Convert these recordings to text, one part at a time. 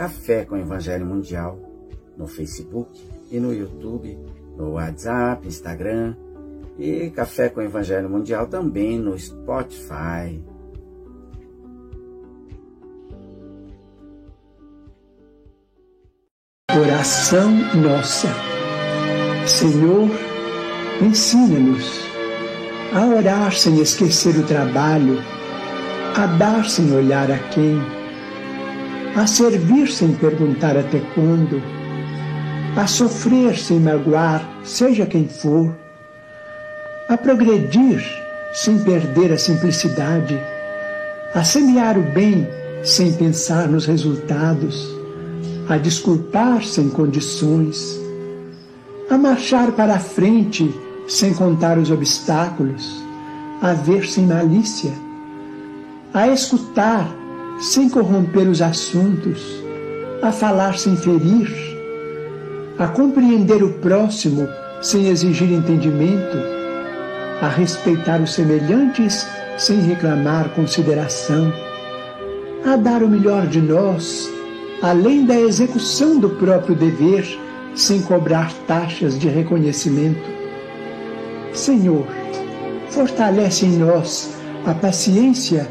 Café com Evangelho Mundial, no Facebook e no YouTube no WhatsApp, Instagram e Café com Evangelho Mundial também no Spotify. Oração nossa. Senhor, ensina-nos a orar sem esquecer o trabalho, a dar sem olhar a quem, a servir sem perguntar até quando a sofrer sem magoar, seja quem for, a progredir sem perder a simplicidade, a semear o bem sem pensar nos resultados, a desculpar sem condições, a marchar para a frente sem contar os obstáculos, a ver sem malícia, a escutar sem corromper os assuntos, a falar sem ferir a compreender o próximo sem exigir entendimento, a respeitar os semelhantes sem reclamar consideração, a dar o melhor de nós, além da execução do próprio dever, sem cobrar taxas de reconhecimento. Senhor, fortalece em nós a paciência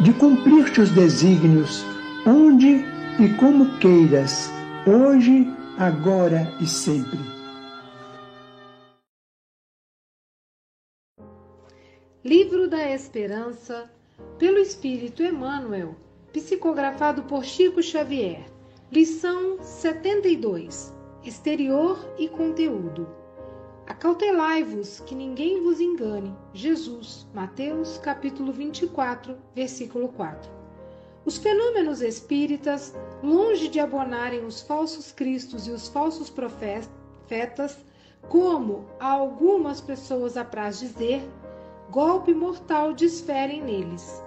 de cumprir teus desígnios, onde e como queiras, hoje, agora e sempre. Livro da Esperança, pelo Espírito Emmanuel, psicografado por Chico Xavier. Lição 72: Exterior e conteúdo. Acautelai-vos que ninguém vos engane. Jesus, Mateus, capítulo 24, versículo 4. Os fenômenos espíritas, longe de abonarem os falsos cristos e os falsos profetas, como a algumas pessoas apraz dizer, golpe mortal desferem neles.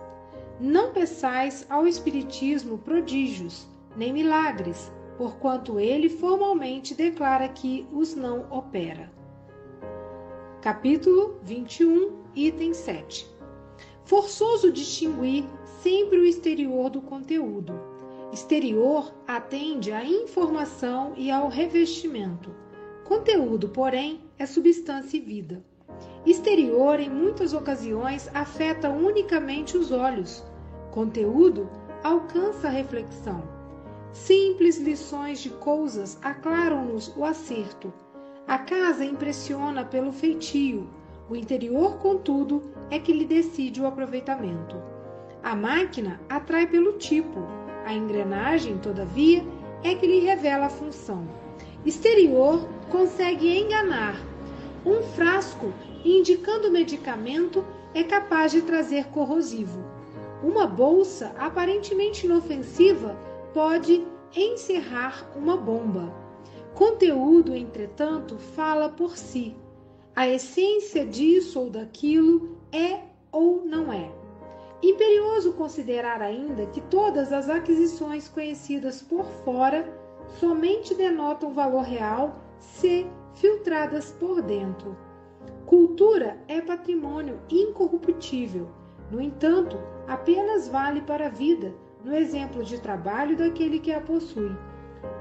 Não peçais ao Espiritismo prodígios, nem milagres, porquanto ele formalmente declara que os não opera. Capítulo 21, item 7. Forçoso distinguir sempre o exterior do conteúdo. Exterior atende à informação e ao revestimento. Conteúdo, porém, é substância e vida. Exterior, em muitas ocasiões, afeta unicamente os olhos. Conteúdo alcança a reflexão. Simples lições de coisas aclaram-nos o acerto. A casa impressiona pelo feitio, o interior, contudo, é que lhe decide o aproveitamento. A máquina atrai pelo tipo, a engrenagem, todavia, é que lhe revela a função. Exterior consegue enganar. Um frasco indicando medicamento é capaz de trazer corrosivo. Uma bolsa aparentemente inofensiva pode encerrar uma bomba. Conteúdo, entretanto, fala por si. A essência disso ou daquilo é ou não é. Imperioso considerar ainda que todas as aquisições conhecidas por fora somente denotam valor real se filtradas por dentro. Cultura é patrimônio incorruptível, no entanto, apenas vale para a vida, no exemplo de trabalho daquele que a possui.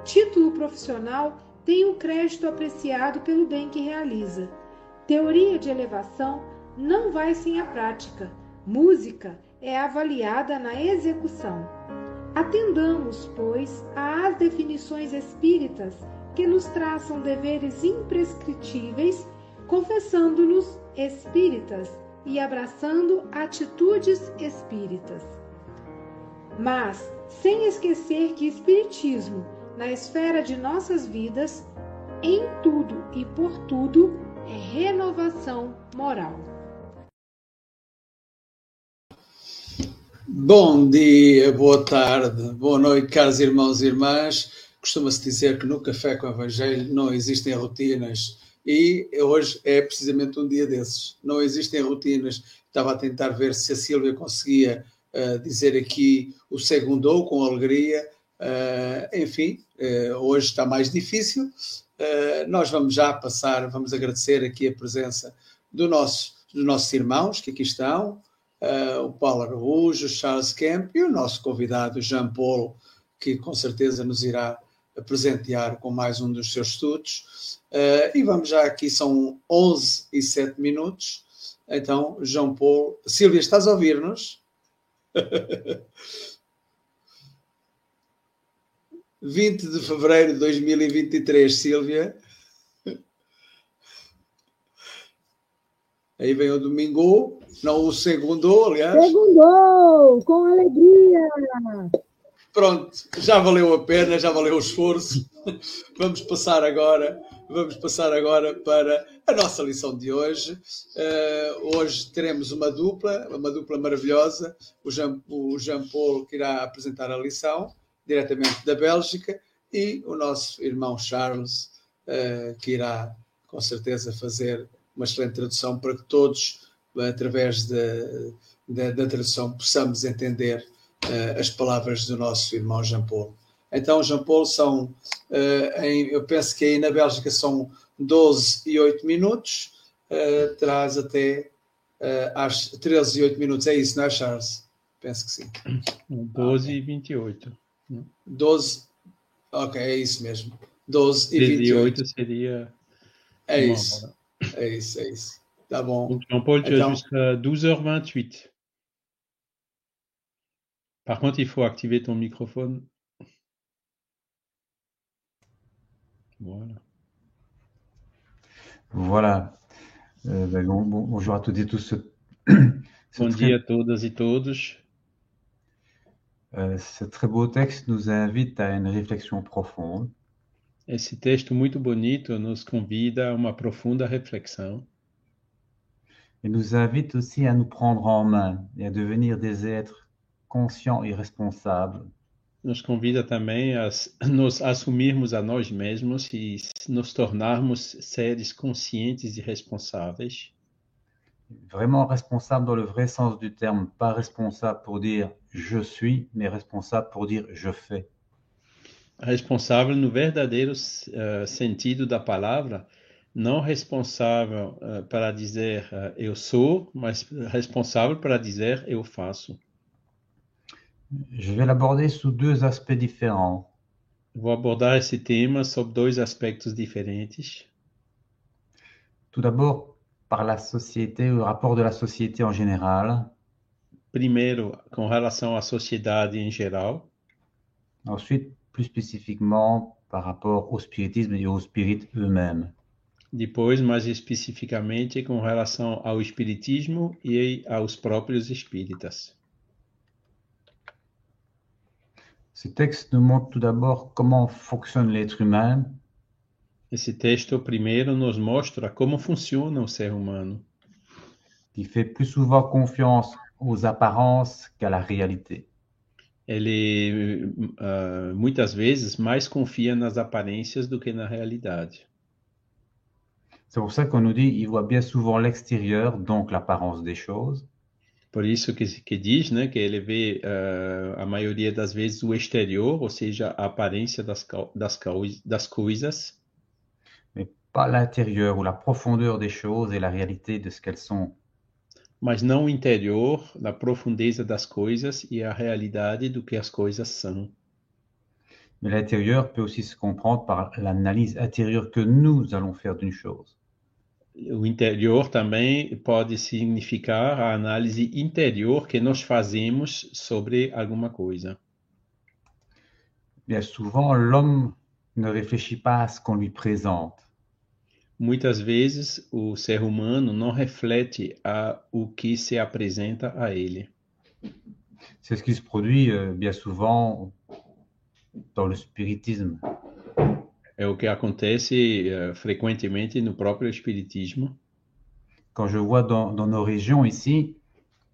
Título profissional tem o crédito apreciado pelo bem que realiza. Teoria de elevação não vai sem a prática. Música é avaliada na execução. Atendamos, pois, às definições espíritas que nos traçam deveres imprescritíveis, confessando-nos espíritas e abraçando atitudes espíritas. Mas, sem esquecer que Espiritismo, na esfera de nossas vidas, em tudo e por tudo, é renovação moral. Bom dia, boa tarde, boa noite, caros irmãos e irmãs. Costuma-se dizer que no Café com o Evangelho não existem rotinas e hoje é precisamente um dia desses. Não existem rotinas. Estava a tentar ver se a Sílvia conseguia uh, dizer aqui o segundo com alegria. Uh, enfim, uh, hoje está mais difícil. nós vamos já passar, vamos agradecer aqui a presença do nosso, dos nossos irmãos que aqui estão, o Paulo Araújo, o Charles Kemp e o nosso convidado Jean Paul, que com certeza nos irá presentear com mais um dos seus estudos. E vamos já aqui, são 11 e 7 minutos. Então, João Paulo. Silvia, estás a ouvir-nos? 20 de fevereiro de 2023, Silvia. Aí vem o domingo, não o segundo, aliás. Segundou, com alegria. Pronto, já valeu a pena, já valeu o esforço. Vamos passar agora, vamos passar agora para a nossa lição de hoje. Uh, hoje teremos uma dupla, uma dupla maravilhosa. O Jean, o Jean que irá apresentar a lição, diretamente da Bélgica, e o nosso irmão Charles, uh, que irá com certeza fazer uma excelente tradução para que todos, através da, da tradução, possamos entender uh, as palavras do nosso irmão Jean Paul. Então, Jean Paul, são, eu penso que aí na Bélgica são 12 e 8 minutos, traz até às 13 e 8 minutos, é isso, não é, Charles? Penso que sim. 12 e 28. 12, ok, é isso mesmo. 12 e 28 seria. É isso. É isso, é isso. Tá bom. Donc, Jean-Paul, tu as jusqu'à 12h28. Par contre, il faut activer ton microphone. Voilà. Voilà. Euh, ben, bon, bon, bonjour à toutes et tous. Bom dia a todas e todos. Euh, ce très beau texte nous invite à une réflexion profonde. Esse texto muito bonito nos convida a uma profunda reflexão. Et nous invite aussi à nous prendre en main et à devenir des êtres conscients e responsáveis. Nos convida também a nos assumirmos a nós mesmos e nos tornarmos seres conscientes e responsáveis. Vraiment responsable dans le vrai sens du terme, pas responsable pour dire je suis, mais responsable pour dire je fais. responsável no verdadeiro uh, sentido da palavra, não responsável uh, para dizer uh, eu sou, mas responsável para dizer eu faço. Je vais l'aborder sous deux aspects différents. Vou abordar esse tema sob dois aspectos diferentes. Tout d'abord, par la société, o rapport de la société en général? Primeiro, com relação à sociedade em geral. Ensuite, plus spécifiquement par rapport au spiritisme et aux spirites eux-mêmes. Depois, mais especificamente com relação ao espiritismo e aos próprios espíritas. Ce texte nous montre tout d'abord comment fonctionne l'être humain. Esse texto primeiro nos mostra como funciona o ser humano. Qui fait plus souvent confiance aux apparences qu'à la réalité ele uh, muitas vezes mais confia nas aparências do que na realidade. C'est pour ça qu'on nous dit, il voit bien souvent l'extérieur, donc l'apparence des choses. Por isso que, que diz, né, que ele vê uh, a maioria das vezes o exterior, ou seja, a aparência das, das, das coisas. Mais pas l'intérieur ou la profondeur des choses et la réalité de ce qu'elles sont mas não o interior, na profundeza das coisas e a realidade do que as coisas são. Mais l'intérieur peut aussi se comprendre par l'analyse intérieure que nous allons faire d'une chose. O interior também pode significar a análise interior que nós fazemos sobre alguma coisa. Bien souvent, l'homme ne réfléchit pas à ce qu'on lui présente. Muitas vezes, o ser humano não reflete a o que se apresenta a ele. C'est ce qui se produit euh, bien souvent dans le spiritisme. É o que acontece eh, frequentemente no próprio espiritismo. Quand je vois dans, dans nos régions ici,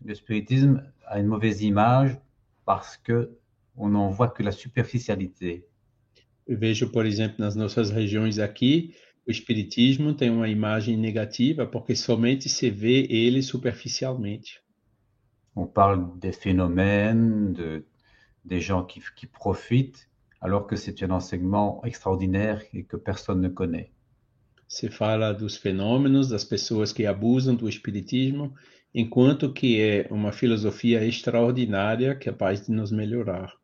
le spiritisme a une mauvaise image parce que on n'en voit que la superficialité. Eu vejo, por exemplo, nas nossas regiões aqui, o espiritismo tem uma imagem negativa porque somente se vê ele superficialmente. On parle des phénomènes, de, des gens qui, qui profitent, alors que c'est un enseignement extraordinaire et que personne ne connaît. Se fala dos fenômenos, das pessoas que abusam do espiritismo, enquanto que é uma filosofia extraordinária capaz de nos melhorar.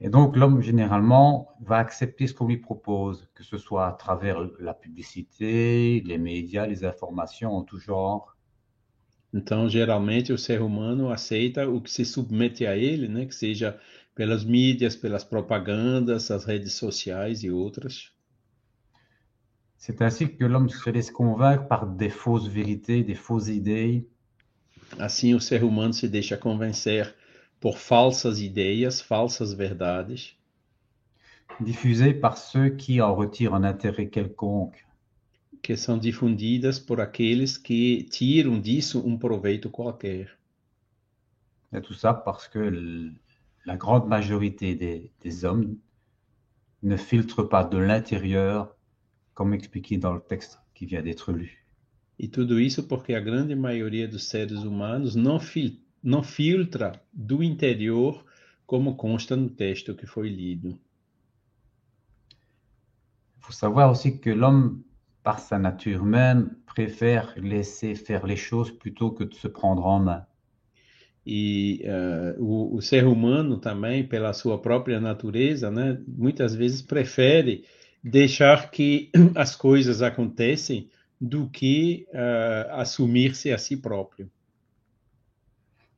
Et donc l'homme, généralement, va accepter ce qu'on lui propose, que ce soit à travers la publicité, les médias, les informations en tout genre. Então, geralmente, o ser humano aceita o que se submete a ele, né? Que seja pelas mídias, pelas propagandas, as redes sociais e outras. C'est ainsi que l'homme se laisse convaincre par des fausses vérités, des fausses idées, Assim, o ser humano se deixa convencer por falsas ideias, falsas verdades, diffusées par ceux qui en retirent un intérêt quelconque. que são difundidas por aqueles que tiram disso um proveito qualquer. Et tout ça parce que la grande majorité des, des hommes ne filtrent pas de l'intérieur, comme expliqué dans le texte qui vient d'être lu. E tudo isso porque a grande maioria dos seres humanos não, fil não filtra do interior, como consta no texto que foi lido. Il faut savoir aussi que l'homme, par sa nature humaine, préfère laisser faire les choses plutôt que de se prendre en main. E eh, o, o ser humano também, pela sua própria natureza, né, muitas vezes prefere deixar que as coisas acontecem do que eh, assumir-se a si próprio.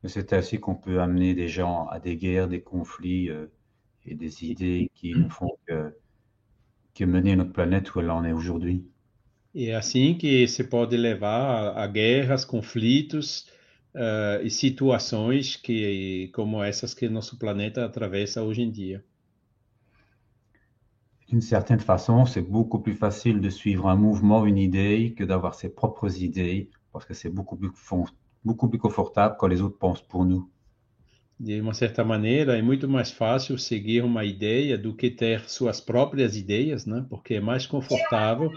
Et C'est ainsi qu'on peut amener des gens à des guerres, des conflits euh, et des idées qui ne font que, que mener notre planète où elle en est aujourd'hui. E é assim que se pode levar a, a guerras, conflitos eh, e situações que, como essas que nosso planeta atravessa hoje em dia. D'une certaine façon, c'est beaucoup plus facile de suivre un mouvement, une idée, que d'avoir ses propres idées, parce que c'est beaucoup plus, fon- beaucoup plus confortable quand les autres pensent pour nous. De uma certa maneira, é muito mais fácil seguir uma ideia do que ter suas próprias ideias, né? Porque é mais confortável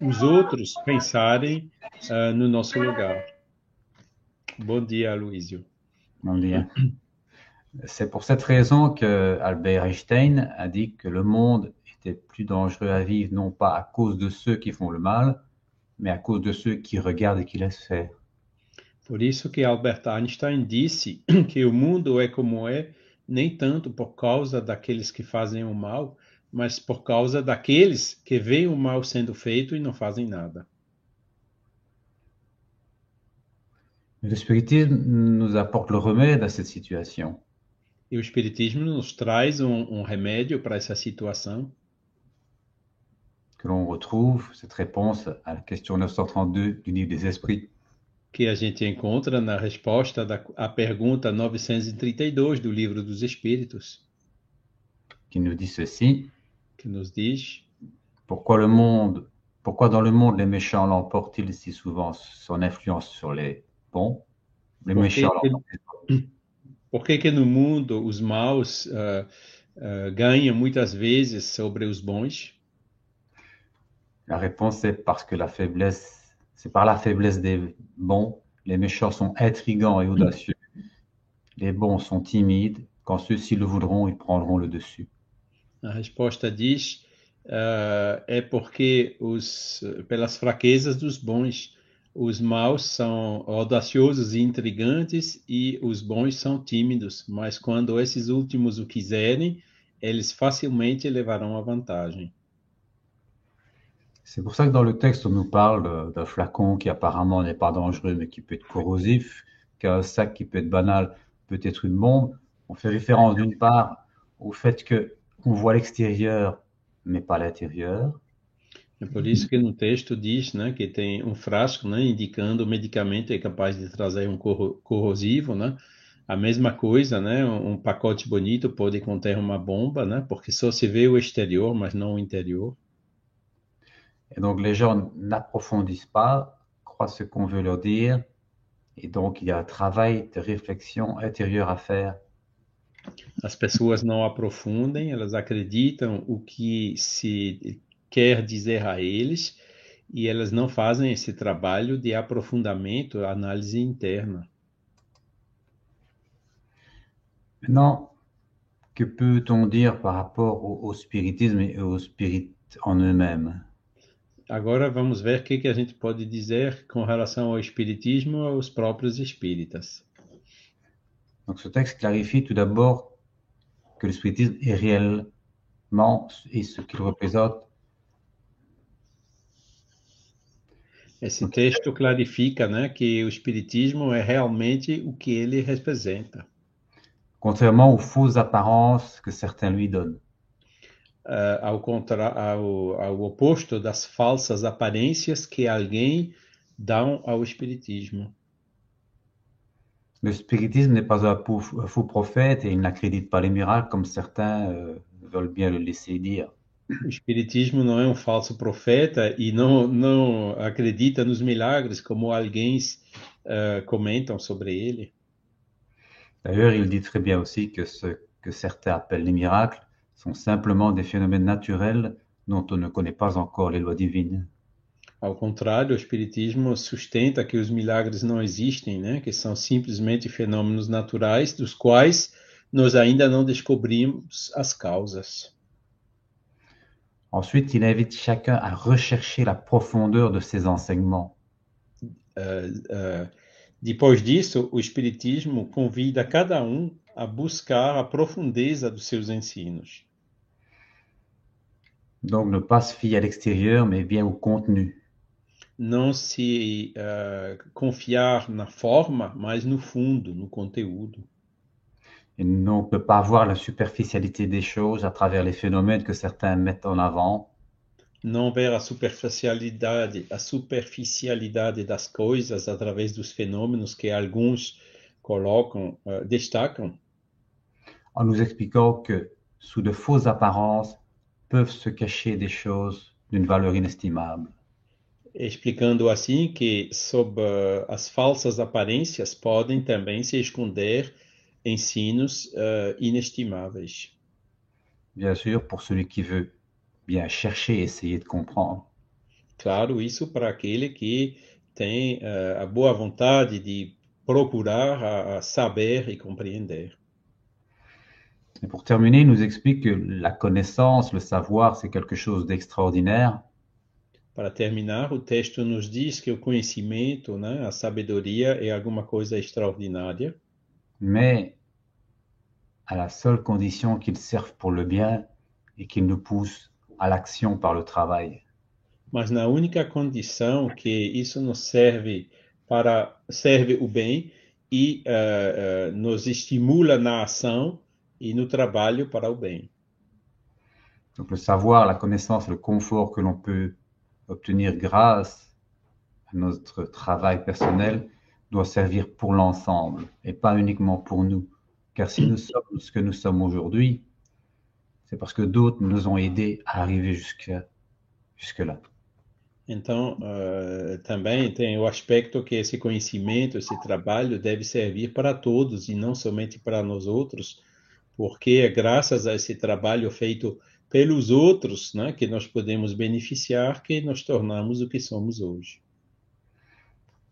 os outros pensarem ah, no nosso lugar. Bom dia. C'est pour cette raison que Albert Einstein a dit que le monde était plus dangereux à vivre non pas à cause de ceux qui font le mal, mais à cause de ceux qui regardent et qui laissent faire. Por isso que Albert Einstein disse que o mundo é como é, nem tanto por causa daqueles que fazem o mal, mas por causa daqueles que veem o mal sendo feito e não fazem nada. Mais Le spiritisme nous apporte le remède à cette situation. E o Espiritismo nos traz um, um remédio para essa situação, que l'on retrouve cette réponse à la question 932 du livre des esprits. Que a gente encontra na resposta da, à pergunta 932 do Livro dos Espíritos, qui nous dit ceci. que nos diz Pourquoi le monde, pourquoi dans le monde les méchants l'emportent-ils si souvent son influence sur les bons? Les Porque méchants l'emportent por que, que no mundo os maus ah, ah, ganham muitas vezes sobre os bons. La réponse est parce que la faiblesse, c'est par la faiblesse des bons. Les méchants sont intrigants et audacieux. Les bons sont timides. Quand ceux-ci le voudront, ils prendront le dessus. A resposta diz ah, é porque pelas fraquezas dos bons, os maus são audaciosos e intrigantes e os bons são tímidos, mas quando esses últimos o quiserem, eles facilmente levarão a vantagem. C'est pour ça que dans le texte, on nous parle d'un flacon qui apparemment n'est pas dangereux, mais qui peut être corrosif, qu'un sac qui peut être banal peut être une bombe. On fait référence d'une part au fait que on voit l'extérieur, mais pas l'intérieur. É por isso que no texto diz né, que tem um frasco né, indicando o medicamento é capaz de trazer um corro corrosivo, né? A mesma coisa, né? Um pacote bonito pode conter uma bomba, né? Porque só se vê o exterior, mas não o interior. Et donc les gens n'approfondissent pas, croient ce qu'on veut leur dire, et donc il y a un travail de réflexion intérieure à faire. As pessoas não aprofundem, elas acreditam o que se quer dizer a eles e elas não fazem esse trabalho de aprofundamento, análise interna. Maintenant, que peut-on dire par rapport au, au spiritisme et aux spirites en eux-mêmes? Agora vamos ver o que, que a gente pode dizer com relação ao espiritismo e aos próprios espíritas. Donc ce texte clarifie tout d'abord que le spiritisme est réellement et ce qu'il représente Esse texto clarifica né, que o espiritismo é realmente o que ele representa. contrairement aux fausses apparences que certains lui donnent. Uh, ao, contra ao, ao oposto das falsas aparências que alguém dão ao espiritismo. Le spiritisme n'est pas un faux, prophète et il n'accrédite pas les miracles comme certains euh, veulent bien le laisser dire. O espiritismo não é um falso profeta e não, não acredita nos milagres como alguém uh, comentam sobre ele. D'ailleurs, il dit très bien aussi que ce que certains appellent les miracles sont simplement des phénomènes naturels dont on ne connaît pas encore les lois divines. Ao contrário, o espiritismo sustenta que os milagres não existem, né? Que são simplesmente fenômenos naturais dos quais nós ainda não descobrimos as causas. Ensuite, il invite chacun à rechercher la profondeur de ses enseignements. Uh, uh, depois disso, o Espiritismo convida cada um a buscar a profundeza dos seus ensinos. Donc, ne pas se fier à l'extérieur, mais bien au contenu. Não se uh, confiar na forma, mas no fundo, no conteúdo. Et on ne peut pas voir la superficialité des choses à travers les phénomènes que certains mettent en avant. Não ver a superficialidade, a superficialidade das coisas através dos fenômenos que alguns colocam, uh, destacam. En nous expliquant que sous de fausses apparences peuvent se cacher des choses d'une valeur inestimable. Explicando assim que sob uh, as falsas aparências podem também se esconder ensinos uh, inestimáveis. Bien sûr, pour celui qui veut bien chercher, essayer de comprendre. Claro, isso para aquele que tem uh, a boa vontade de procurar a, a saber e compreender. Et pour terminer, il nous explique que la connaissance, le savoir, c'est quelque chose d'extraordinaire. Para terminar, o texto nos diz que o conhecimento, né, a sabedoria é alguma coisa extraordinária. mais à la seule condition qu'ils servent pour le bien et qu'ils nous poussent à l'action par le travail. Mas na única condição que isso nos serve para serve o bem e uh, uh, nos estimula na ação e no trabalho para o bem. Donc le savoir, la connaissance, le confort que l'on peut obtenir grâce à notre travail personnel doit servir pour l'ensemble et pas uniquement pour nous. Car si nous sommes ce que nous sommes aujourd'hui, c'est parce que d'autres nous ont aidés à arriver jusque, jusque là. Então, uh, também tem o aspecto que esse conhecimento, esse trabalho deve servir para todos e não somente para nós outros, porque é graças a esse trabalho feito pelos outros né, que nós podemos beneficiar, que nós tornamos o que somos hoje.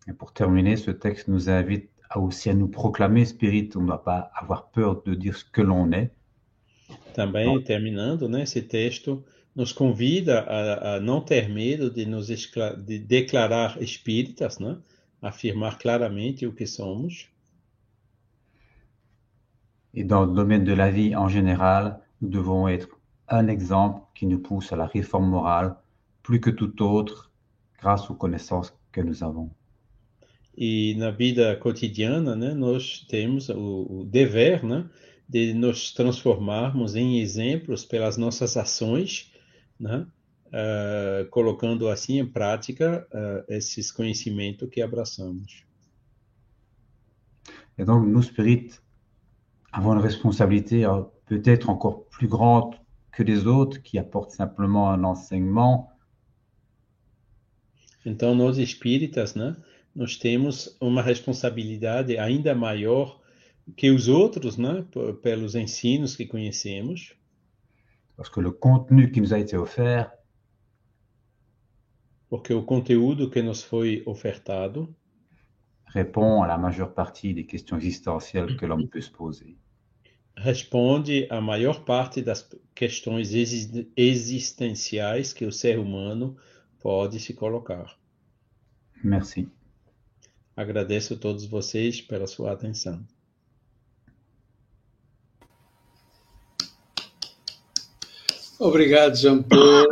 Et pour terminer, ce texte nous invite à aussi à nous proclamer spirit. On ne doit pas avoir peur de dire ce que l'on est. Também, terminando, né, esse texto nos convida a, a não ter medo de nos de declarar espíritas, né, afirmar claramente o que somos. Et dans le domaine de la vie en général, nous devons être un exemple qui nous pousse à la réforme morale plus que tout autre grâce aux connaissances que nous avons. E na vida cotidiana, né, nós temos o, o dever, né, de nos transformarmos em exemplos pelas nossas ações, né? Uh, colocando assim em prática uh, esses conhecimentos que abraçamos. Et donc, nous, spirites, avons une responsabilité peut-être encore plus grande que les autres qui apportent simplement un enseignement. Então, nós espíritas, né, nós temos uma responsabilidade ainda maior que os outros, né, pelos ensinos que conhecemos. Parce que le contenu qui nous a été offert porque o conteúdo que nos foi ofertado répond à la majeure partie des questions existentielles que l'homme peut se poser. Responde à maior parte das questões existenciais que o ser humano pode se colocar. Merci. Agradeço a todos vocês pela sua atenção. Obrigado, Jean Paul.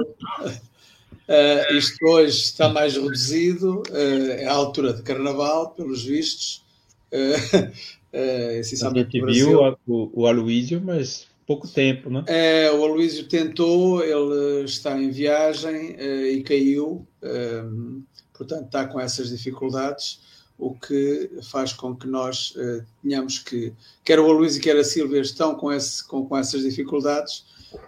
Uh, isto hoje está mais reduzido, uh, é a altura de carnaval, pelos vistos. Uh, uh, essencialmente a gente viu o, o Aloísio, mas pouco tempo, né? É, o Aloísio tentou, ele está em viagem uh, e caiu, portanto está com essas dificuldades, o que faz com que nós uh, tenhamos que, quer o Aloísio quer a Silvia estão com, esse, com, com essas dificuldades,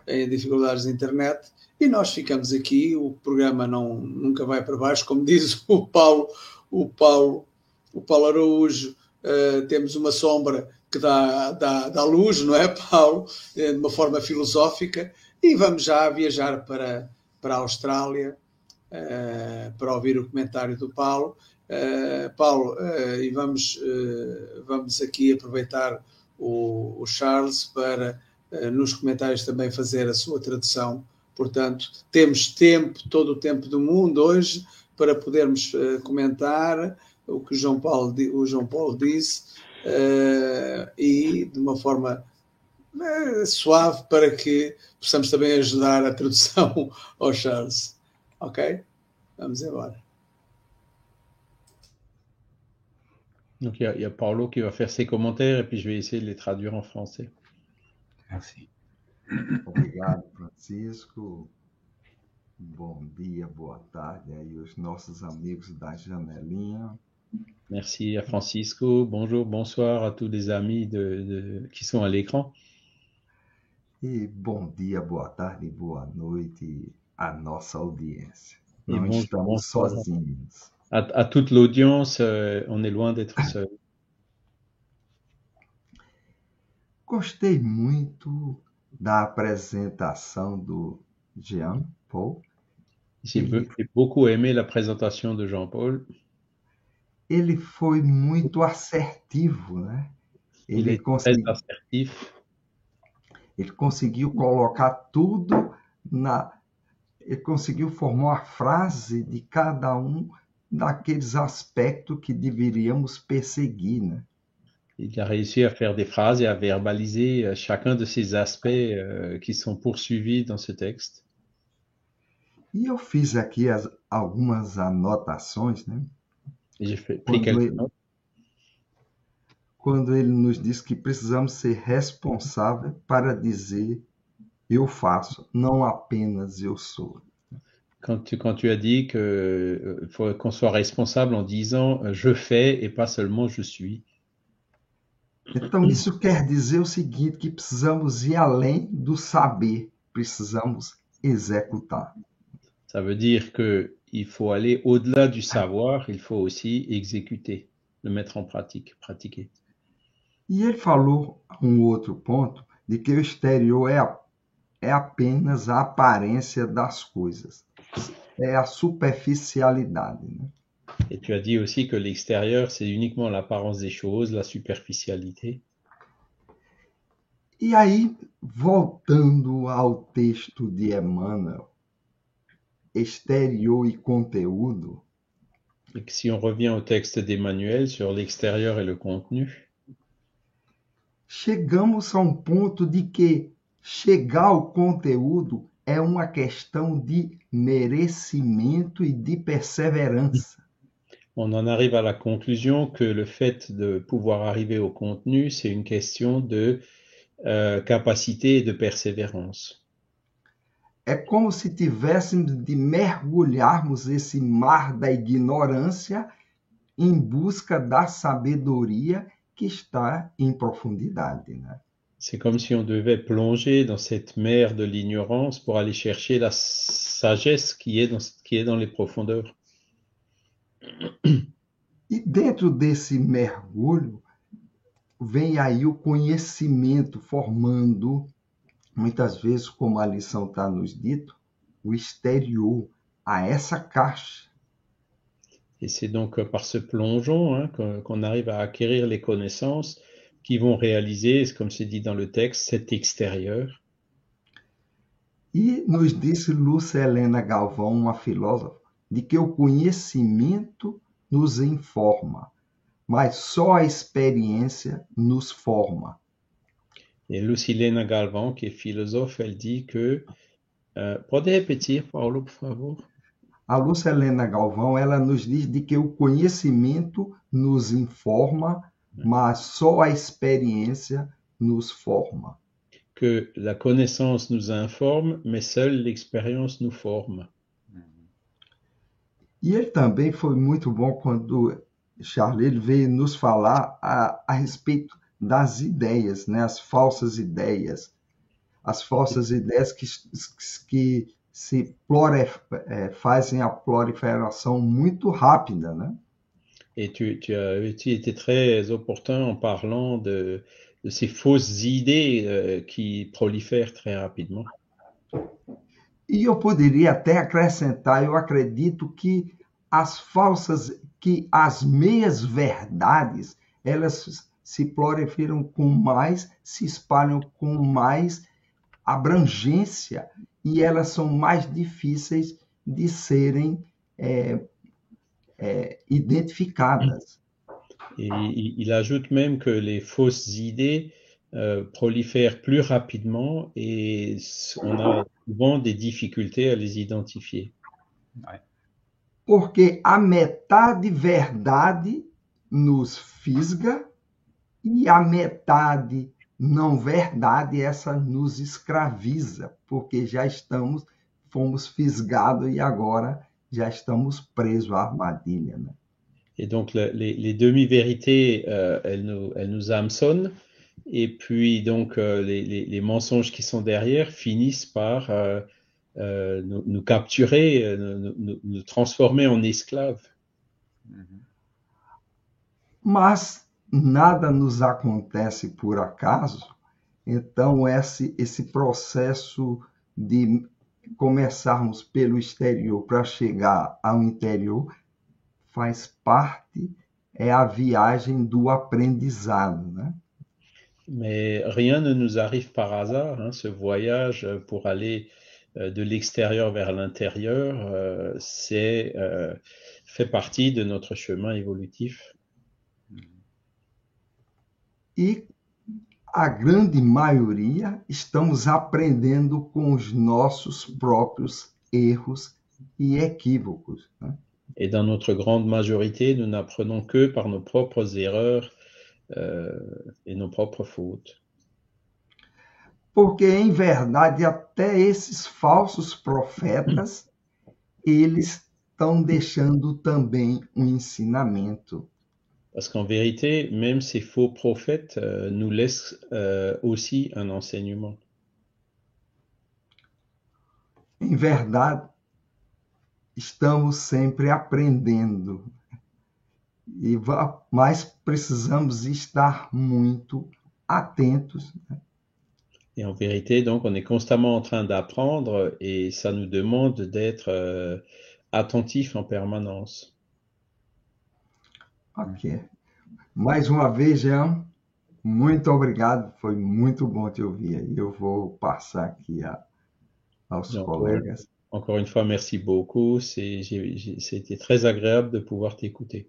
em dificuldades de internet, e nós ficamos aqui, o programa não, nunca vai para baixo, como diz o Paulo, o Paulo, o Paulo Araújo, uh, temos uma sombra que dá, dá, dá luz, não é, Paulo? Eh, de uma forma filosófica, e vamos já viajar para, para a Austrália uh, para ouvir o comentário do Paulo. Uh, Paulo, e vamos, vamos aqui aproveitar o, o Charles para nos comentários também fazer a sua tradução Portanto, temos tempo, todo o tempo do mundo hoje, para podermos comentar o que o João Paulo, o João Paulo disse uh, e de uma forma uh, suave para que possamos também ajudar a tradução ao Charles. Ok? Vamos embora. Donc il y, a, il y, a Paulo qui va faire ses commentaires et puis je vais essayer de les traduire en français. Merci. Obrigado, Francisco. Bom dia, boa tarde aí os nossos amigos da janelinha. Merci à Francisco. Bonjour, bonsoir à tous les amis de, de, qui sont à l'écran. E bom dia, boa tarde, boa noite à nossa audiência. Et Não bonjour, estamos bonsoir. sozinhos. À, à toute l'audience, euh, on est loin d'être seul. Gostei muito da apresentação do Jean Paul. J'ai be- j'ai beaucoup aimé la présentation de Jean-Paul. Ele foi muito assertivo, né? Ele, est très consegui- assertif. ele conseguiu colocar tudo na. Ele conseguiu formar uma frase de cada um daqueles aspectos que deveríamos perseguir, né? Il a réussi à faire des phrases et à verbaliser euh, chacun de ces aspects euh, qui sont poursuivis dans ce texte. E eu fiz aqui as- algumas anotações, né? Quando ele, quando ele nos diz que precisamos ser responsáveis para dizer eu faço, não apenas eu sou. Quand tu, quand tu as dit que euh, faut qu'on soit responsable en disant euh, je fais et pas seulement je suis. Então, isso quer dizer o seguinte: que precisamos ir além do saber, precisamos executar. Ça veut dire que il faut aller au-delà du savoir, il faut aussi exécuter, le mettre en pratique, pratiquer. E ele falou um outro ponto de que o exterior é, a- é apenas a aparência das coisas, é a superficialidade. Né? Et tu as dit aussi que l'extérieur, c'est uniquement l'apparence des choses, la superficialité. E aí, voltando ao texto de Emmanuel, exterior e conteúdo, Et si on revient au texte d'Emmanuel sur l'extérieur et le contenu, chegamos a um ponto de que chegar ao conteúdo é uma questão de merecimento e de perseverança. on en arrive à la conclusion que le fait de pouvoir arriver au contenu, c'est une question de euh, capacité de persévérance. É como se tivéssemos de mergulharmos esse mar da ignorância em busca da sabedoria que está em profundidade. Né? C'est comme si on devait plonger dans cette mer de l'ignorance pour aller chercher la sagesse qui est dans, qui est dans les profondeurs. E dentro desse mergulho, vem aí o conhecimento formando, muitas vezes, como a lição está nos dito, o exterior a essa caixa. Et c'est donc par ce plongeon hein, qu'on arrive à acquérir les connaissances qui vont réaliser, comme c'est dit dans le texte, cet extérieur. E nos disse Lúcia Helena Galvão, uma filósofa, de que o conhecimento nos informa, mas só a experiência nos forma. Et Lucilena Galvão, qui est philosophe, elle dit que. Pode repetir, Paulo, por favor? A Lúcia Helena Galvão, ela nos diz de que o conhecimento nos informa, mas só a experiência nos forma. Que la connaissance nous informe, mais seule l'expérience nous forme. E ele também foi muito bom quando Charles ele veio nos falar a, a respeito das ideias, né? as falsas ideias. As falsas ideias que, que se prolif, é, fazem a proliferação muito rápida. Né? Et tu, tu, as, tu été très opportun en parlant de, de ces fausses idées euh, qui prolifèrent très rapidement. E eu poderia até acrescentar, eu acredito que as falsas, que as meias verdades, elas se proliferam com mais, se espalham com mais abrangência e elas são mais difíceis de serem é, é, identificadas. Et il ajoute même que les fausses idées euh, prolifèrent plus rapidement et on a souvent des difficultés à les identifier. Ouais. Porque a metade verdade nos fisga e a metade não verdade essa nos escraviza, porque já estamos fomos fisgados e agora já estamos presos à armadilha, né? Et donc le, les, les demi-vérités, euh, elles, nous, elles nous hameçonnent, et puis donc euh, les, les, les, mensonges qui sont derrière finissent par euh, nous, nous, capturer, nous, nous, nous, transformer en esclaves. Mas nada nos acontece por acaso, então esse, esse processo de começarmos pelo exterior para chegar ao interior faz parte, é a viagem do aprendizado, né? Mais rien ne nous arrive par hasard, hein, ce voyage pour aller de l'extérieur vers l'intérieur, euh, c'est euh, fait partie de notre chemin évolutif. E a grande maioria estamos aprendendo com os nossos próprios erros e equívocos. Né? Et dans notre grande majorité, nous n'apprenons que par nos propres erreurs euh, et nos propres fautes. Porque, em verdade, até esses falsos profetas, eles estão deixando também um ensinamento. Parce qu'en vérité, même ces faux prophètes euh, nous laissent euh, aussi un enseignement. Em verdade, estamos sempre aprendendo. E mas precisamos estar muito atentos. Et en vérité, donc, on est constamment en train d'apprendre et ça nous demande d'être euh, attentif en permanence. Ok. Mais uma vez, Jean, muito obrigado. Foi muito bom te ouvir. Eu vou passar aqui a, aos Donc, colegas. Encore une fois, merci beaucoup. C'était très agréable de pouvoir t'écouter.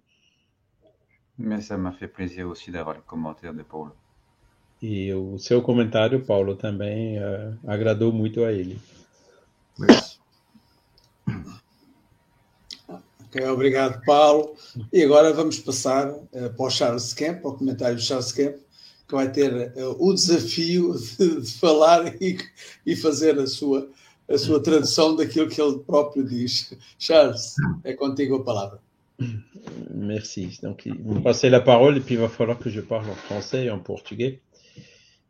Mais ça m'a fait plaisir aussi d'avoir les commentaires de Paulo. E o seu comentário, Paulo, também uh, agradou muito a ele. Ok, obrigado, Paulo. E agora vamos passar uh, para o Charles Kemp, ao comentário do Charles Kemp, que vai ter uh, o desafio de, de falar e, e, fazer a sua, a sua tradução daquilo que ele próprio diz. Charles, é contigo a palavra. Merci. Donc, vous passez la parole et puis il va falloir que je parle en français et en portugais.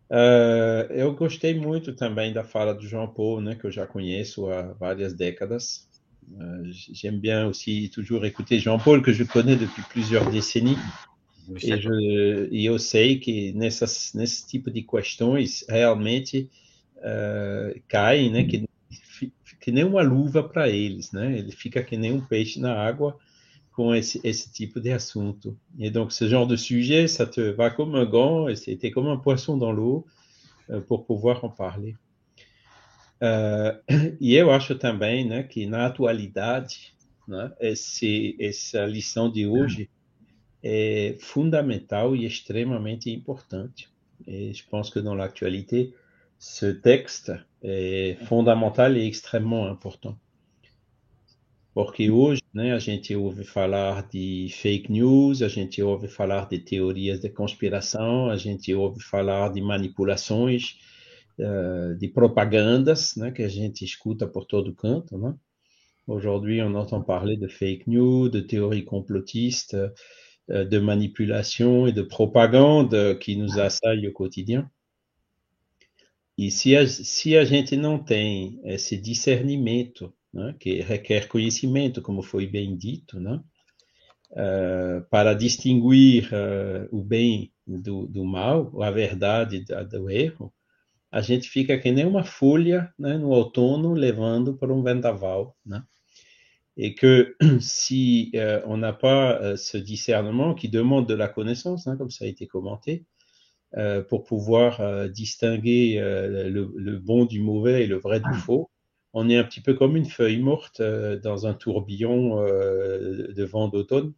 Uh, eu gostei muito também da fala do Jean Paul, né, que eu já conheço há várias décadas. Uh, J'aime bien aussi toujours écouter Jean Paul, que je connais depuis plusieurs décennies. E, je, e eu sei que nessas, nesse tipo de questões realmente uh, caem, né, que, que nem uma luva para eles, né? Ele fica que nem um peixe na água com esse, esse tipo de assunto. Et donc, ce genre de sujet, ça te va comme un gant, et c'était comme un poisson dans l'eau euh, pour pouvoir en parler. Uh, e eu acho também né, que na atualidade, né, esse, essa lição de hoje é fundamental e extremamente importante. Et je pense que dans l'actualité, ce texte est fondamental et extrêmement important. Porque hoje né, a gente ouve falar de fake news, a gente ouve falar de teorias de conspiração, a gente ouve falar de manipulações, de propagandas né, que a gente escuta por todo canto. Né? Aujourd'hui, on entend parler de fake news, de théories complotistes, uh, de manipulation et de propagande qui nous assaillent au quotidien. E se a, a gente não tem esse discernimento né, que requer conhecimento, como foi bem dito, né, uh, para distinguir uh, o bem do, do, mal, a verdade do erro, a gente fica que nem uma folha né, no outono levando para um vendaval. Né? Et que si uh, on n'a pas ce discernement qui demande de la connaissance, hein, comme ça a été commenté, pour pouvoir distinguer le, le, bon du mauvais et le vrai du faux, on est un petit peu comme une feuille morte euh, dans un tourbillon euh, de vent d'automne.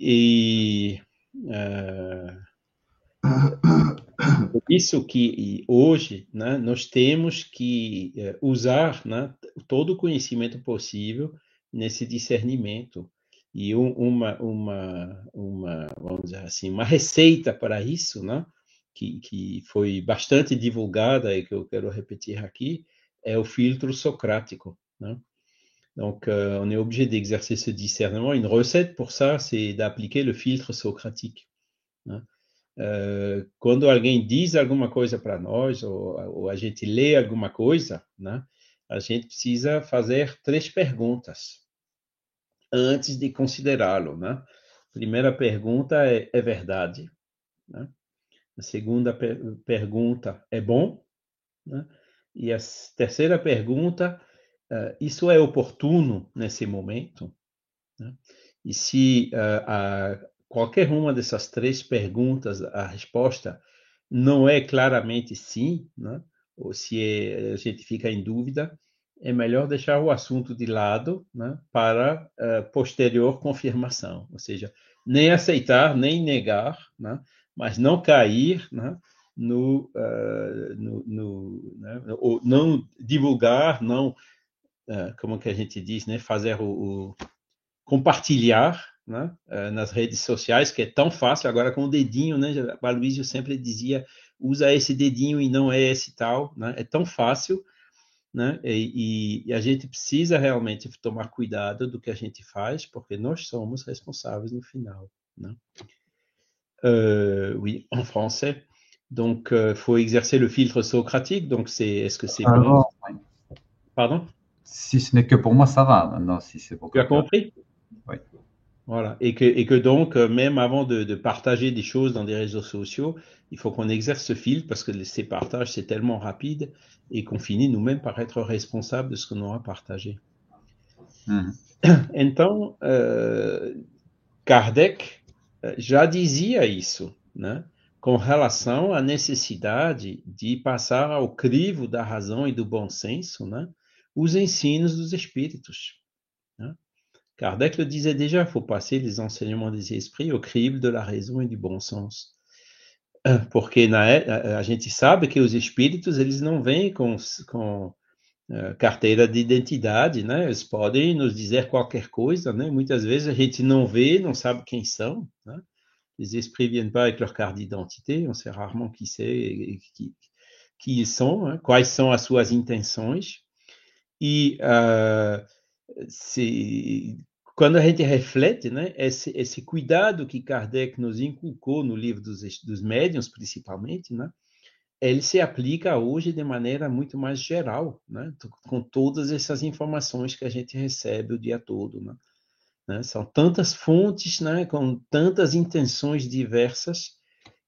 E uh, isso que hoje né, nós temos que uh, usar né, todo o conhecimento possível nesse discernimento. E um, uma, uma, uma, vamos dizer assim, uma receita para isso, né, que, que foi bastante divulgada e que eu quero repetir aqui, é o filtro socrático. Né? Donc, euh, on est obligé d'exercer ce discernement. Une recette pour ça, c'est d'appliquer le filtre socratique. Né? Uh, quando alguém diz alguma coisa para nós, ou, ou, a gente lê alguma coisa, né? a gente precisa fazer três perguntas antes de considerá-lo. Né? Primeira pergunta é: é verdade? Né? A segunda per pergunta é bom? Né? E a terceira pergunta, uh, isso é oportuno nesse momento? Né? E se uh, a, qualquer uma dessas três perguntas, a resposta não é claramente sim, né? ou se é, a gente fica em dúvida, é melhor deixar o assunto de lado né? para uh, posterior confirmação, ou seja, nem aceitar, nem negar, né? mas não cair né, no, uh, no, no né, ou não divulgar, não, uh, como que a gente diz, né, fazer o, o compartilhar né, uh, nas redes sociais, que é tão fácil agora com o dedinho, né? Aloysio sempre dizia, usa esse dedinho e não é esse tal, né? É tão fácil, né? E, e, a gente precisa realmente tomar cuidado do que a gente faz, porque nós somos responsáveis no final, né? Euh, oui, en français. Donc, il euh, faut exercer le filtre socratique. Donc, c'est est-ce que c'est bon oui. Pardon Si ce n'est que pour moi, ça va. Maintenant, si c'est pour Tu as compris. Voilà. Et que, et que donc, euh, même avant de, de, partager des choses dans des réseaux sociaux, il faut qu'on exerce ce filtre parce que ces partages, c'est tellement rapide et qu'on finit nous-mêmes par être responsable de ce qu'on aura partagé. Uhum. Então, euh, Kardec já dizia isso, né? com relação à necessidade de passar ao crivo da razão e do bom senso né? os ensinos dos espíritos. Né? Kardec le disait déjà, il faut passer les enseignements des esprits au crivo de la raison e do bom senso. Porque na, a gente sabe que os espíritos eles não vêm com, com uh, carteira de identidade, né? Eles podem nos dizer qualquer coisa, né? Muitas vezes a gente não vê, não sabe quem são, né? les esprits viennent pas avec leur carte d'identité, on sait rarement qui c'est et ils são, hein, quais são as suas intenções. E quando a gente reflete, né, esse, esse cuidado que Kardec nos inculcou no livro dos, dos médiuns, principalmente, né, ele se aplica hoje de maneira muito mais geral, né, com todas essas informações que a gente recebe o dia todo. Né. Né? São tantas fontes, né, com tantas intenções diversas,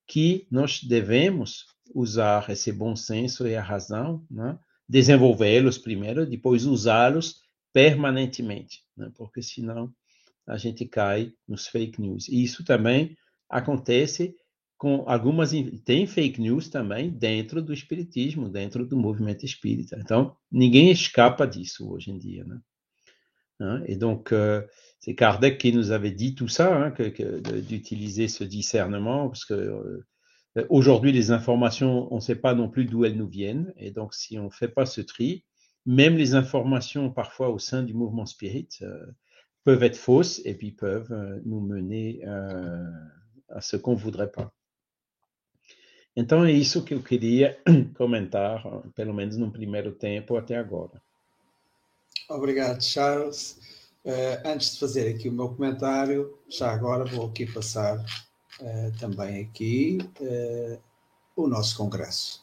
que nós devemos usar esse bom senso e a razão, né? desenvolvê-los primeiro, depois usá-los permanentemente, né? porque senão a gente cai nos fake news. E isso também acontece com algumas tem fake news também dentro do espiritismo, dentro do movimento espírita. Então ninguém escapa disso hoje em dia, né? Et donc euh, c'est Kardec qui nous avait dit tout ça, hein, d'utiliser ce discernement, parce que euh, aujourd'hui, les informations, on ne sait pas non plus d'où elles nous viennent, et donc si on ne fait pas ce tri, même les informations parfois au sein du mouvement spirit euh, peuvent être fausses et puis peuvent euh, nous mener euh, à ce qu'on voudrait pas. Então é isso que eu queria comentar, pelo menos no primeiro tempo até agora. Obrigado, Charles. Uh, antes de fazer aqui o meu comentário, já agora vou aqui passar uh, também aqui uh, o nosso congresso.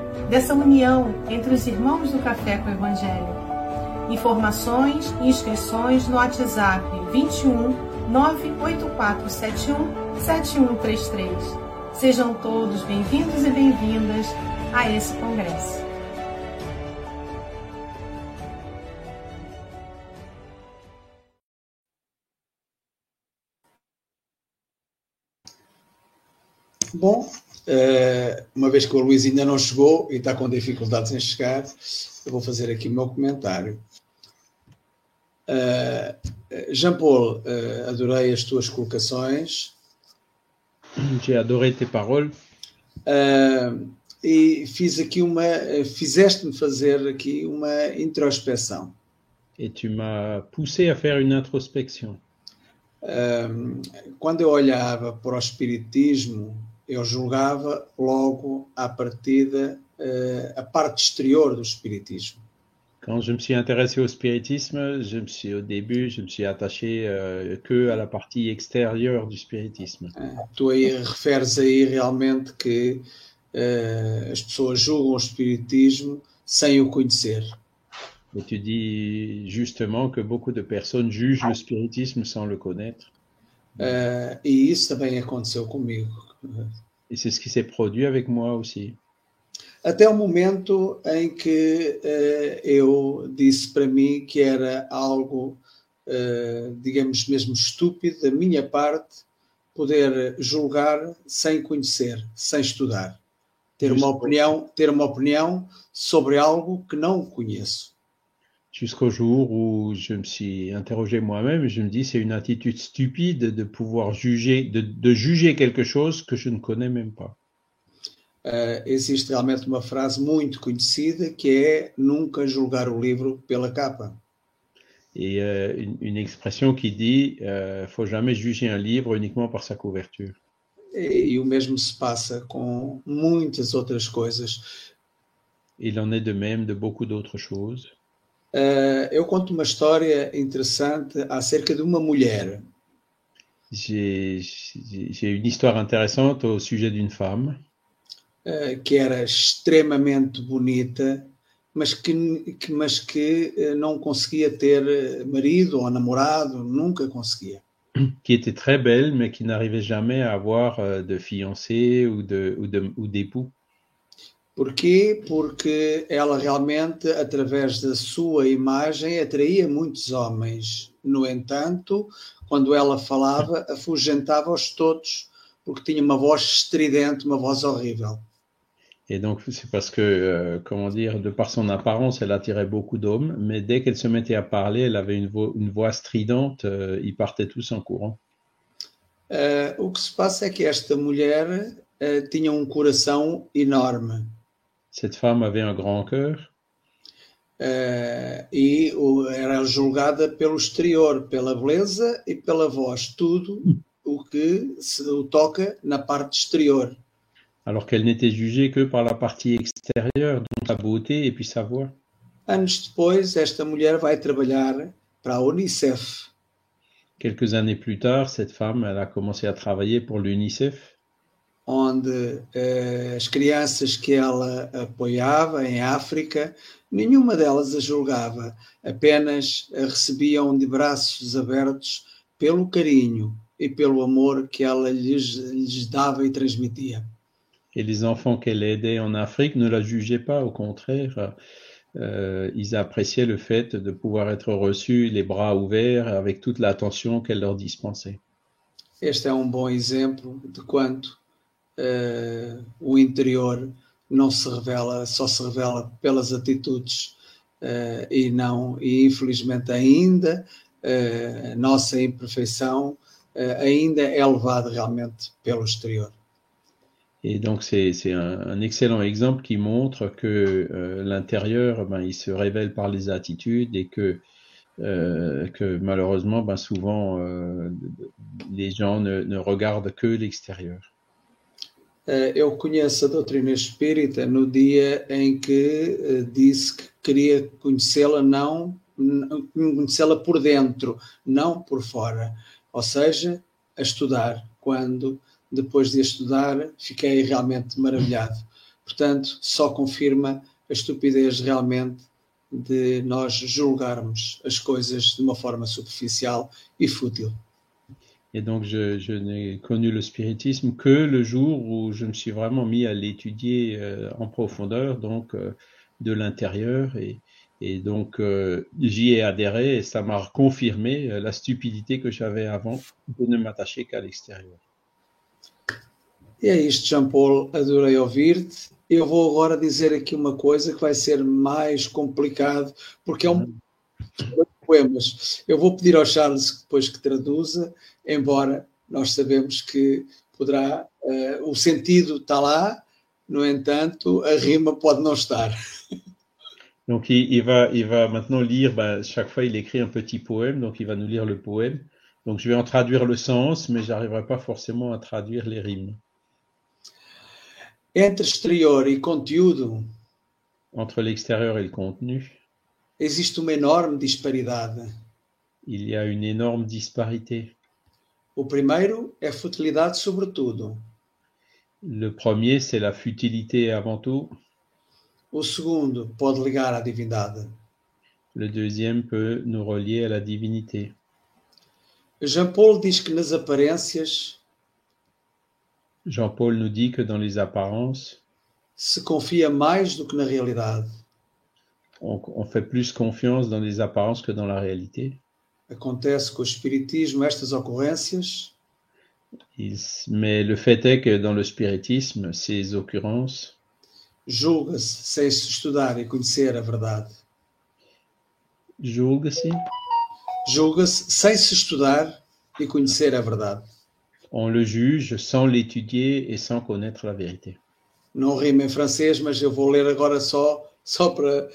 dessa união entre os irmãos do Café com o Evangelho. Informações e inscrições no WhatsApp 21 98471 7133. Sejam todos bem-vindos e bem-vindas a esse congresso. Bom, uma vez que o Luís ainda não chegou e está com dificuldades em chegar, eu vou fazer aqui o meu comentário. Uh, Jean Paul, uh, adorei as tuas colocações. J'ai adoré tes paroles. e fiz aqui uma, fizeste-me fazer aqui uma introspeção. Et tu m'as poussé à faire une introspection. quando eu olhava para o espiritismo eu julgava logo à partida uh, a parte exterior do espiritismo. Quand je me suis intéressé au spiritisme, je me suis au début, je me suis attaché euh, que à la partie extérieure du spiritisme. Uh, tu aí referes aí realmente que uh, as pessoas julgam o espiritismo sem o conhecer. Et tu dis justement que beaucoup de personnes jugent le spiritisme sans le connaître. Uh, e isso também aconteceu comigo. Et c'est ce qui s'est produit avec moi aussi. Até o momento em que uh, eu disse para mim que era algo, uh, digamos mesmo estúpido da minha parte, poder julgar sem conhecer, sem estudar, ter uma opinião, ter uma opinião sobre algo que não conheço. Jusqu'au jour où je me suis interrogé moi-même et je me dis c'est une attitude stupide de pouvoir juger, de, de, juger quelque chose que je ne connais même pas. Uh, existe realmente uma frase muito conhecida que é nunca julgar o livro pela capa. Et uh, une, une, expression qui dit uh, faut jamais juger un livre uniquement par sa couverture. E, e o mesmo se passa com muitas outras coisas. Il en est de même de beaucoup d'autres choses. Uh, eu conto uma história interessante acerca de uma mulher. J'ai une histoire intéressante au sujet d'une femme. Uh, que era extremamente bonita, mas que, que, mas que uh, não conseguia ter marido ou namorado, nunca conseguia. Qui était très belle, mais qui n'arrivait jamais à avoir de fiancé ou de ou d'époux. Porquê? Porque ela realmente, através da sua imagem, atraía muitos homens. No entanto, quando ela falava, afugentava-os todos, porque tinha uma voz estridente, uma voz horrível. Et donc, c'est parce que, euh, comment dire, de par son apparence, elle attirait beaucoup d'hommes, mais dès qu'elle se mettait à parler, elle avait une, vo une voix stridente, euh, ils partaient tous en courant. Uh, o que se passa é que esta mulher uh, tinha um coração enorme. Cette femme avait un grand cœur? Uh, e o, era julgada pelo exterior, pela beleza e pela voz, tudo o que se toca na parte exterior. alors qu'elle n'était jugée que par la partie extérieure, donc sa beauté et puis sa voix. Anos depois, esta mulher vai trabalhar para a Unicef. Quelques années plus tard, cette femme, elle a commencé à travailler pour l'UNICEF. Onde uh, as crianças que ela apoiava em África, nenhuma delas a julgava, apenas a recebiam de braços abertos pelo carinho e pelo amor que ela lhes, lhes dava e transmitia. Et les enfants qu'elle aidait en Afrique ne la jugeaient pas, au contraire, euh, ils appréciaient le fait de pouvoir être reçus les bras ouverts avec toute l'attention qu'elle leur dispensait. Este é um bom exemplo de quanto uh, o interior não se revela, só se revela pelas atitudes uh, e não, e infelizmente ainda uh, nossa imperfeição ainda é levada realmente pelo exterior. Et donc, c'est un, un, excellent exemple qui montre que euh, l'intérieur, ben, il se révèle par les attitudes et que, euh, que malheureusement, ben, souvent, euh, les gens ne, ne regardent que l'extérieur. Eu conheço a doutrina espírita no dia em que disse que queria conhecê-la não conhecê-la por dentro, não por fora. Ou seja, a estudar quando depois de estudar, fiquei realmente maravilhado. Portanto, só confirma a estupidez realmente de nós julgarmos as coisas de uma forma superficial e fútil. Et donc, je, je n'ai connu le spiritisme que le jour où je me suis vraiment mis à l'étudier euh, en profondeur, donc euh, de l'intérieur. Et, et, donc, euh, j'y ai adhéré et ça m'a confirmé la stupidité que j'avais avant de ne m'attacher qu'à l'extérieur. E é isto, Jean Paul, adorei ouvir-te. Eu vou agora dizer aqui uma coisa que vai ser mais complicado, porque é um poemas. Eu vou pedir ao Charles depois que traduza, embora nós sabemos que poderá, uh, o sentido está lá, no entanto, a rima pode não estar. Donc il, il, va, il va maintenant lire, ben, chaque fois il écrit un petit poème, donc il va nous lire le poème. Donc je vais en traduire le sens, mais j'arriverai pas forcément à traduire les rimes. Entre exterior e conteúdo, Entre l'extérieur et le contenu, existe uma enorme disparidade. il y a une énorme disparité. O primeiro é futilidade sobretudo. Le premier, c'est la futilité avant tout. O segundo pode ligar à divindade. Le deuxième peut nous relier à la divinité. Jean Paul diz que nas aparências Jean-Paul nous dit que dans les apparences, se confia mais do que na realidade. on, on fait plus confiance dans les apparences que dans la réalité. Acontece com o espiritismo estas ocorrências mais le fait est que dans le spiritisme, ces occurrences julga-se sem se estudar e conhecer a verdade. julguent-se, Julga-se sem se estudar e conhecer a verdade. on le juge sans l'étudier et sans connaître la vérité. Não rima em francês, mas eu vou ler agora só, só para,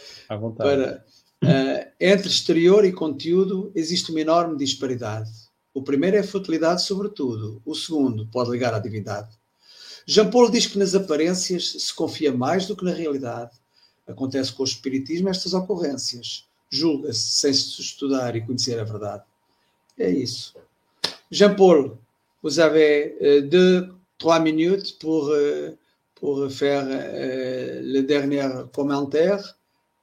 para ah, entre exterior e conteúdo existe uma enorme disparidade. O primeiro é a futilidade, sobretudo. O segundo pode ligar à divindade. Jean Paul diz que nas aparências se confia mais do que na realidade. Acontece com o espiritismo estas ocorrências. Julga-se sem se estudar e conhecer a verdade. É isso. Jean Paul, vous avez euh, deux, trois minutes pour, euh, pour faire euh, le dernier commentaire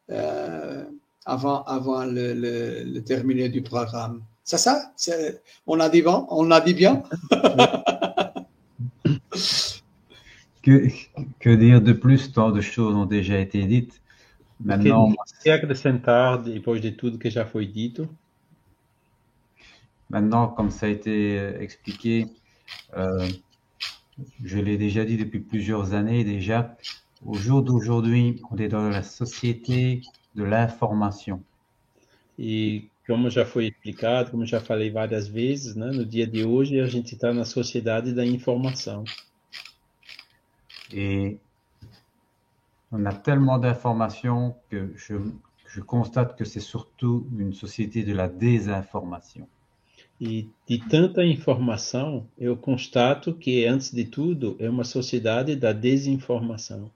euh, avant, avant le, le, le terminer du programme. C'est ça? C'est- On a dit bon? On a dit bien? Que, que dire de plus? Tant de choses ont déjà été dites. Maintenant, que acrescentar depois de tudo que já foi dito? maintenant, comme ça a été euh, expliqué, euh, je l'ai déjà dit depuis plusieurs années déjà, au jour d'aujourd'hui, on est dans la société de l'information. E como já foi explicado, como já falei várias vezes, né, no dia de hoje a gente está na sociedade da informação. Et on a tellement d'informations que je, je constate que c'est surtout une société de la désinformation. E de tanta informação, eu constato que, antes de tudo, é uma sociedade da desinformação.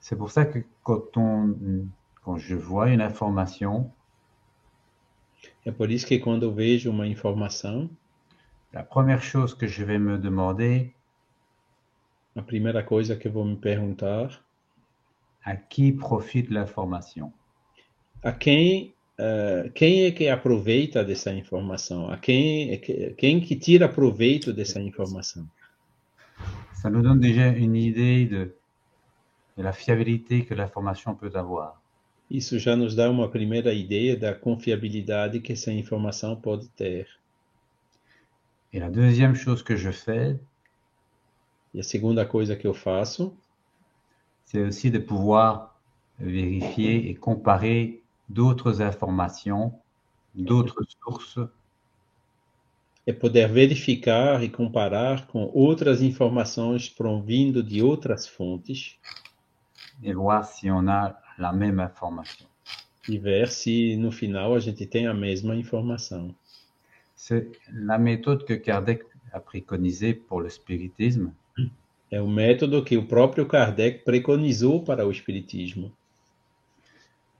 C'est pour ça que quand, on, quand je vois une information, É por isso que, quando eu vejo uma informação, la première chose que je vais me demander, a primeira coisa que eu vou me perguntar à qui profite l'information? A quem eh, quem é que aproveita dessa informação? A quem é que- quem que tira proveito dessa informação? Ça nous donne déjà une idée de, de la fiabilité que l'information peut avoir. Isso já nos dá uma primeira ideia da confiabilidade que essa informação pode ter. Et la deuxième chose que je fais, E a segunda coisa que eu faço c'est aussi de pouvoir vérifier et comparer d'autres informations, d'autres sources, é poder verificar e comparar com outras informações provindo de outras fontes et voir si on a la même information. ver se no final a gente tem a mesma informação. C'est la méthode que Kardec a préconisée pour le spiritisme, É o método que o próprio Kardec preconizou para o Espiritismo.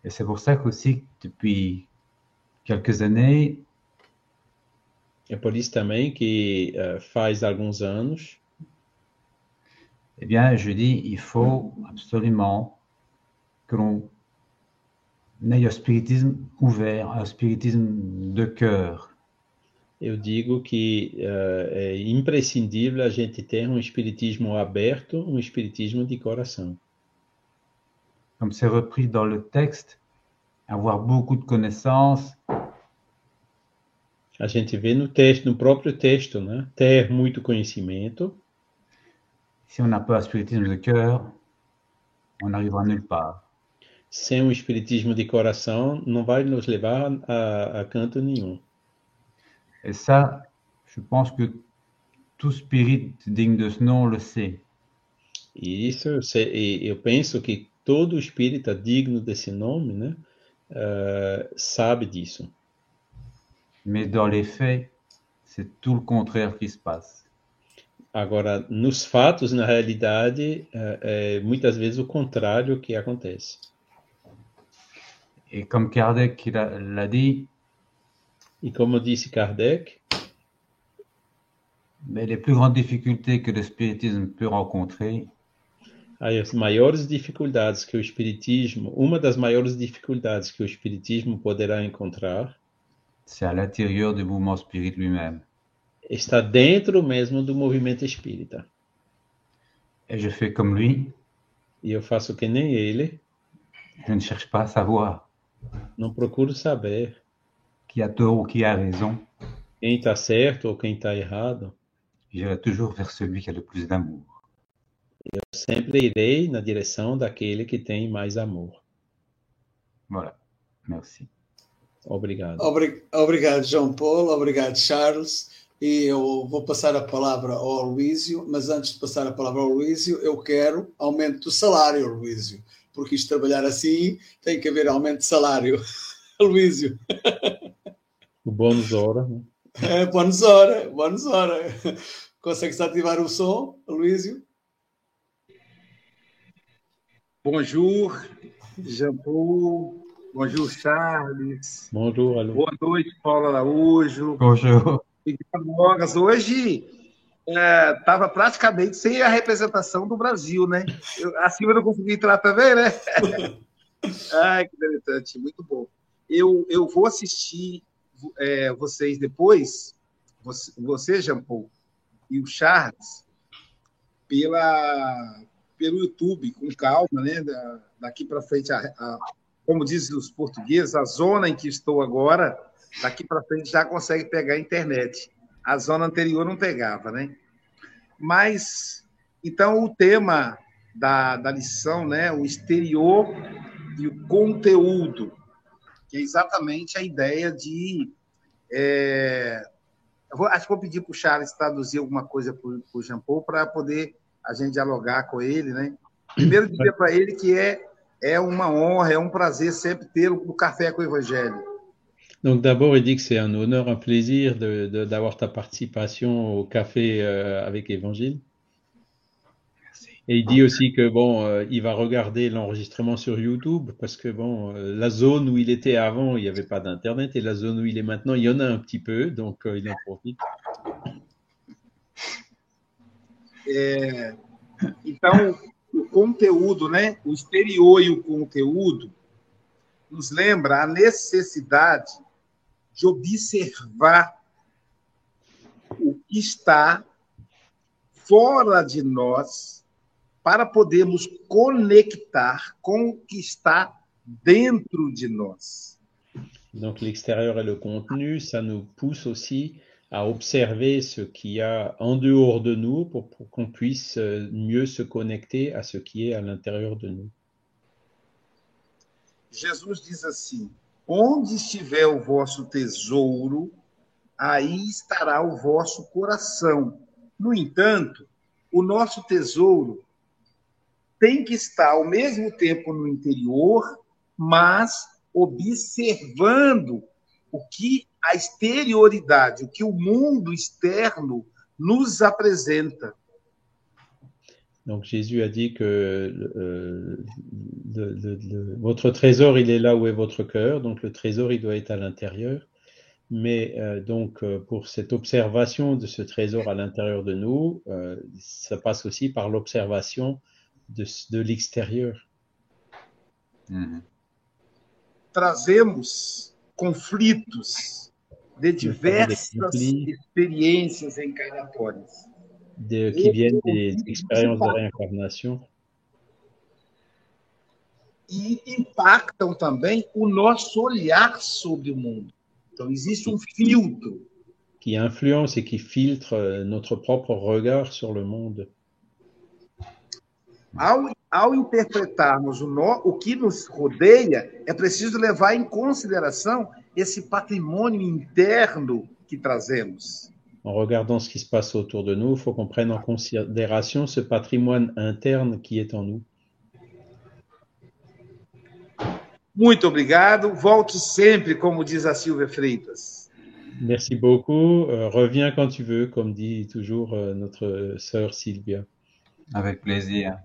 et c'est pour ça qu'aussi, depuis quelques années, É por isso também que eh, faz alguns anos eh bien, je dis, il faut absolument que l'on ait un spiritisme ouvert, un spiritisme de cœur. eu digo que eh, é imprescindível a gente ter um espiritismo aberto, um espiritismo de coração. Comme c'est repris dans le texte, avoir beaucoup de connaissances, A gente vê no texto, no próprio texto, né? Ter muito conhecimento. si on n'a pas un spiritisme de cœur, on n'arrivera nulle part. Sem um espiritismo de coração, não vai nos levar a, a canto nenhum. Et ça, je pense que tout spirit digne de ce nom le sait. E isso eu, e penso que todo espírita digno desse nome, né? eh, sabe disso. Mais dans les faits, c'est tout le contraire qui se passe. Agora, nos fatos, na realidade, é, é muitas vezes o contrário que acontece. Et comme Kardec l'a dit, E como disse Kardec, mais les plus grandes difficultés que le spiritisme peut rencontrer, as maiores dificuldades que o espiritismo, uma das maiores dificuldades que o espiritismo poderá encontrar, c'est à l'intérieur du mouvement spirit lui-même. está dentro mesmo do movimento espírita. Et je fais comme lui, E eu faço que nem ele, je ne cherche pas à savoir não procuro saber qui a tort ou qui a raison. quem está certo ou quem está errado. J'irai toujours vers celui qui a le plus d'amour. Eu sempre irei na direção daquele que tem mais amor. Voilà. Merci. Obrigado. Obri- Obrigado, João Paulo. Obrigado, Charles. E eu vou passar a palavra ao Luísio, mas antes de passar a palavra ao Luísio, eu quero aumento do salário, Luísio, porque isto trabalhar assim tem que haver aumento de salário. Luísio, O bônus hora, né? é, bônus hora, bônus hora. Consegue-se ativar o som, Luísio? Bonjour, Jean-Paul. Bonjour, Charles. Bonjour. Boa noite, Paulo Araújo. Bonjour. Miguel Mogas. Hoje estava praticamente sem a representação do Brasil, né? Eu, a Silvia não conseguiu entrar também, né? Ai, que interessante, muito bom. Eu, eu vou assistir é, vocês depois, você, você Jean Paul, e o Charles, pela, pelo YouTube, com calma, né? daqui para frente, a, a, como dizem os portugueses, a zona em que estou agora, daqui para frente já consegue pegar a internet. A zona anterior não pegava, né? Mas, então, o tema da, da lição, né? O exterior e o conteúdo, que é exatamente a ideia de. É... Vou, acho que vou pedir para o Charles traduzir alguma coisa para o Jean Paul para poder a gente dialogar com ele, né? Primeiro dizer para ele que é é uma honra, é um prazer sempre tê-lo no Café com o Evangelho. Donc d'abord, il dit que c'est un honneur, un plaisir d'avoir de, de, ta participation au café euh, avec Évangile. Et il dit aussi que bon, euh, il va regarder l'enregistrement sur YouTube parce que bon, euh, la zone où il était avant, il n'y avait pas d'internet et la zone où il est maintenant, il y en a un petit peu, donc il en profite. Então, o conteúdo, né? O exterior e o conteúdo nos lembra a necessidade de observar o que está fora de nós para podermos conectar com o que está dentro de nós. Donc l'extérieur et le contenu, ça nous pousse aussi à observer ce qu'il y a en dehors de nous pour, pour qu'on puisse euh, mieux se connecter à ce qui est à l'intérieur de nous. Jesus diz assim: Onde estiver o vosso tesouro, aí estará o vosso coração. No entanto, o nosso tesouro tem que estar ao mesmo tempo no interior, mas observando o que a exterioridade, o que o mundo externo nos apresenta. Donc Jésus a dit que euh, le, le, le, votre trésor, il est là où est votre cœur, donc le trésor, il doit être à l'intérieur. Mais euh, donc euh, pour cette observation de ce trésor à l'intérieur de nous, euh, ça passe aussi par l'observation de, de l'extérieur. Uhum. Trazemos conflitos de diversas experiências encarnatórias. De, qui viennent des expériences de réincarnation. E impactam também o nosso olhar sobre o mundo. Então, existe um filtro. Qui influence et qui filtre notre propre regard sur le monde. Ao, ao interpretarmos o, no, o que nos rodeia, é preciso levar em consideração esse patrimônio interno que trazemos. En regardant ce qui se passe autour de nous, il faut qu'on prenne en considération ce patrimoine interne qui est en nous. Muito obrigado. Volte sempre, como diz a Silvia Freitas. Merci beaucoup. Euh, reviens quand tu veux, comme dit toujours euh, notre sœur Sylvia. Avec plaisir.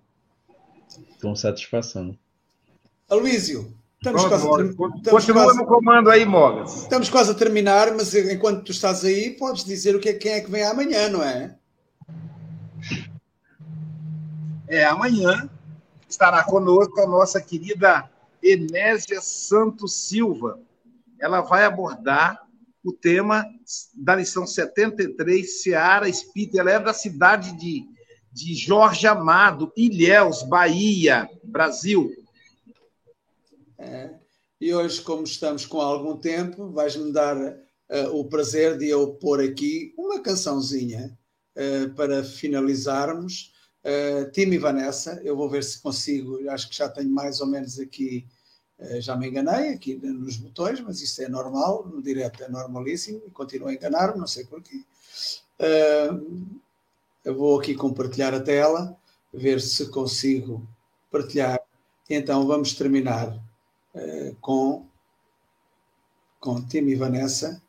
Com satisfação. Aloísio, estamos Pronto, quase a Mogas. estamos Continua quase- no comando aí, Mogas. Estamos quase a terminar, mas enquanto tu estás aí, podes dizer o que é, quem é que vem amanhã, não é? É, amanhã estará conosco a nossa querida Enésia Santos Silva. Ela vai abordar o tema da lição 73, Seara Espírita. Ela é da cidade de, de Jorge Amado, Ilhéus, Bahia, Brasil. É. E hoje, como estamos com algum tempo, vais-me dar eh, o prazer de eu pôr aqui uma cançãozinha eh, para finalizarmos. Uh, Tim e Vanessa, eu vou ver se consigo, acho que já tenho mais ou menos aqui, uh, já me enganei aqui nos botões, mas isso é normal, no direto é normalíssimo e continuo a enganar-me, não sei porquê. Uh, eu vou aqui compartilhar a tela, ver se consigo partilhar. Então vamos terminar uh, com, com Tim e Vanessa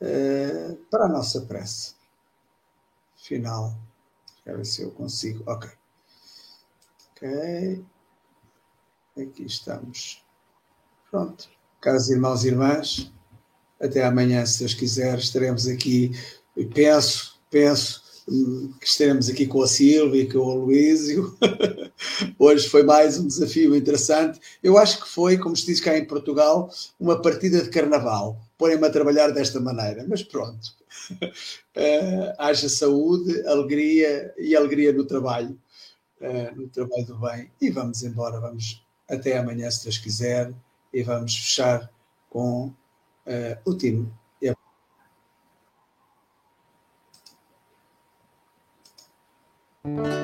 uh, para a nossa prece final. Quero ver se eu consigo. Ok. Ok. Aqui estamos. Pronto. Caros irmãos e irmãs, até amanhã, se Deus quiser, estaremos aqui. E peço, peço que estaremos aqui com a Silvia e com o Luísio. Hoje foi mais um desafio interessante. Eu acho que foi, como se diz cá em Portugal, uma partida de carnaval. Porem-me a trabalhar desta maneira, mas pronto. Uh, haja saúde, alegria e alegria no trabalho, uh, no trabalho do bem. E vamos embora, vamos até amanhã, se Deus quiser, e vamos fechar com uh, o time O Pai